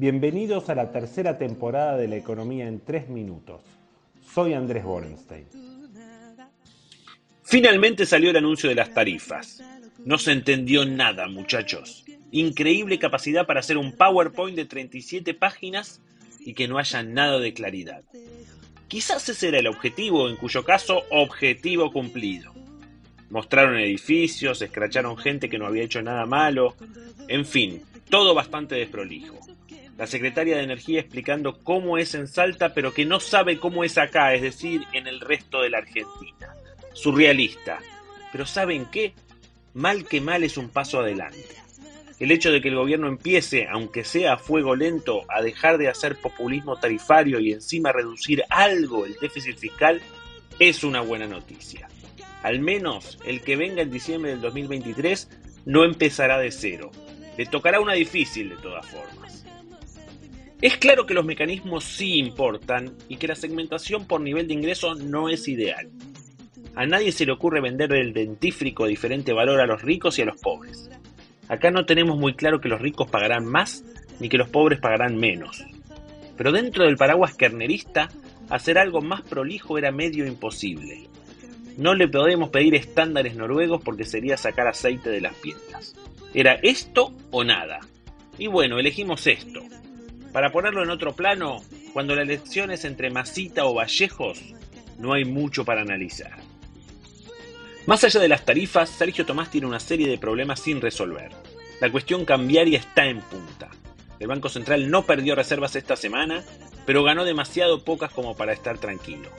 Bienvenidos a la tercera temporada de La Economía en 3 Minutos. Soy Andrés Borenstein. Finalmente salió el anuncio de las tarifas. No se entendió nada, muchachos. Increíble capacidad para hacer un PowerPoint de 37 páginas y que no haya nada de claridad. Quizás ese era el objetivo, en cuyo caso, objetivo cumplido. Mostraron edificios, escracharon gente que no había hecho nada malo, en fin, todo bastante desprolijo. La secretaria de Energía explicando cómo es en Salta, pero que no sabe cómo es acá, es decir, en el resto de la Argentina. Surrealista. Pero ¿saben qué? Mal que mal es un paso adelante. El hecho de que el gobierno empiece, aunque sea a fuego lento, a dejar de hacer populismo tarifario y encima reducir algo el déficit fiscal, es una buena noticia. Al menos el que venga en diciembre del 2023 no empezará de cero. Le tocará una difícil de todas formas. Es claro que los mecanismos sí importan y que la segmentación por nivel de ingreso no es ideal. A nadie se le ocurre vender el dentífrico a diferente valor a los ricos y a los pobres. Acá no tenemos muy claro que los ricos pagarán más ni que los pobres pagarán menos. Pero dentro del paraguas kernerista, hacer algo más prolijo era medio imposible. No le podemos pedir estándares noruegos porque sería sacar aceite de las piedras. Era esto o nada. Y bueno, elegimos esto. Para ponerlo en otro plano, cuando la elección es entre Masita o Vallejos, no hay mucho para analizar. Más allá de las tarifas, Sergio Tomás tiene una serie de problemas sin resolver. La cuestión cambiaria está en punta. El Banco Central no perdió reservas esta semana, pero ganó demasiado pocas como para estar tranquilo.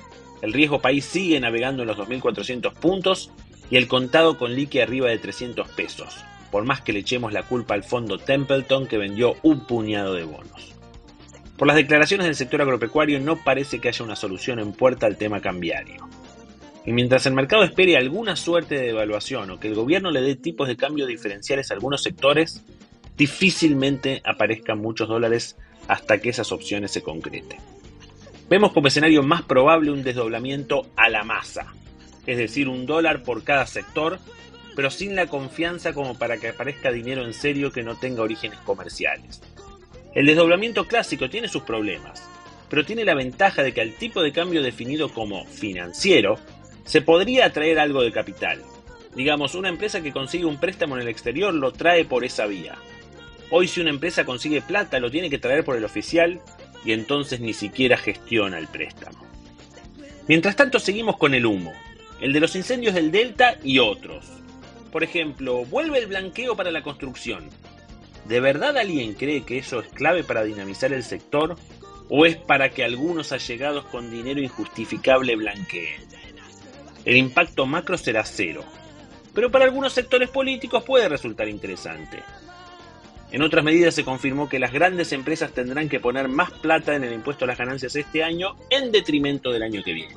El riesgo país sigue navegando en los 2.400 puntos y el contado con liqui arriba de 300 pesos, por más que le echemos la culpa al fondo Templeton que vendió un puñado de bonos. Por las declaraciones del sector agropecuario no parece que haya una solución en puerta al tema cambiario. Y mientras el mercado espere alguna suerte de devaluación o que el gobierno le dé tipos de cambio diferenciales a algunos sectores, difícilmente aparezcan muchos dólares hasta que esas opciones se concreten. Vemos como escenario más probable un desdoblamiento a la masa, es decir, un dólar por cada sector, pero sin la confianza como para que aparezca dinero en serio que no tenga orígenes comerciales. El desdoblamiento clásico tiene sus problemas, pero tiene la ventaja de que al tipo de cambio definido como financiero se podría atraer algo de capital. Digamos, una empresa que consigue un préstamo en el exterior lo trae por esa vía. Hoy si una empresa consigue plata lo tiene que traer por el oficial y entonces ni siquiera gestiona el préstamo. Mientras tanto seguimos con el humo, el de los incendios del Delta y otros. Por ejemplo, vuelve el blanqueo para la construcción. ¿De verdad alguien cree que eso es clave para dinamizar el sector o es para que algunos allegados con dinero injustificable blanqueen? el impacto macro será cero, pero para algunos sectores políticos puede resultar interesante. En otras medidas se confirmó que las grandes empresas tendrán que poner más plata en el impuesto a las ganancias este año en detrimento del año que viene.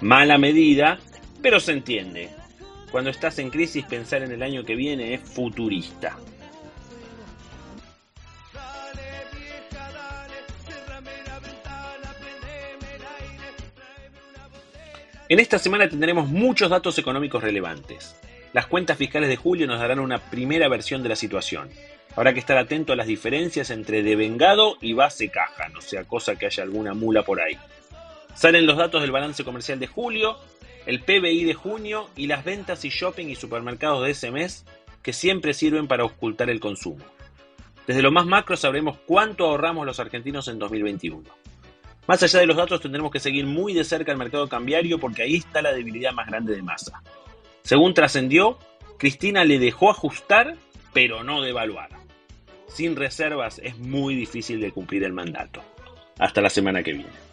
Mala medida, pero se entiende. Cuando estás en crisis pensar en el año que viene es futurista. En esta semana tendremos muchos datos económicos relevantes. Las cuentas fiscales de julio nos darán una primera versión de la situación. Habrá que estar atento a las diferencias entre devengado y base caja, no sea cosa que haya alguna mula por ahí. Salen los datos del balance comercial de julio, el PBI de junio y las ventas y shopping y supermercados de ese mes que siempre sirven para ocultar el consumo. Desde lo más macro sabremos cuánto ahorramos los argentinos en 2021. Más allá de los datos tendremos que seguir muy de cerca el mercado cambiario porque ahí está la debilidad más grande de masa. Según trascendió, Cristina le dejó ajustar, pero no devaluar. Sin reservas es muy difícil de cumplir el mandato. Hasta la semana que viene.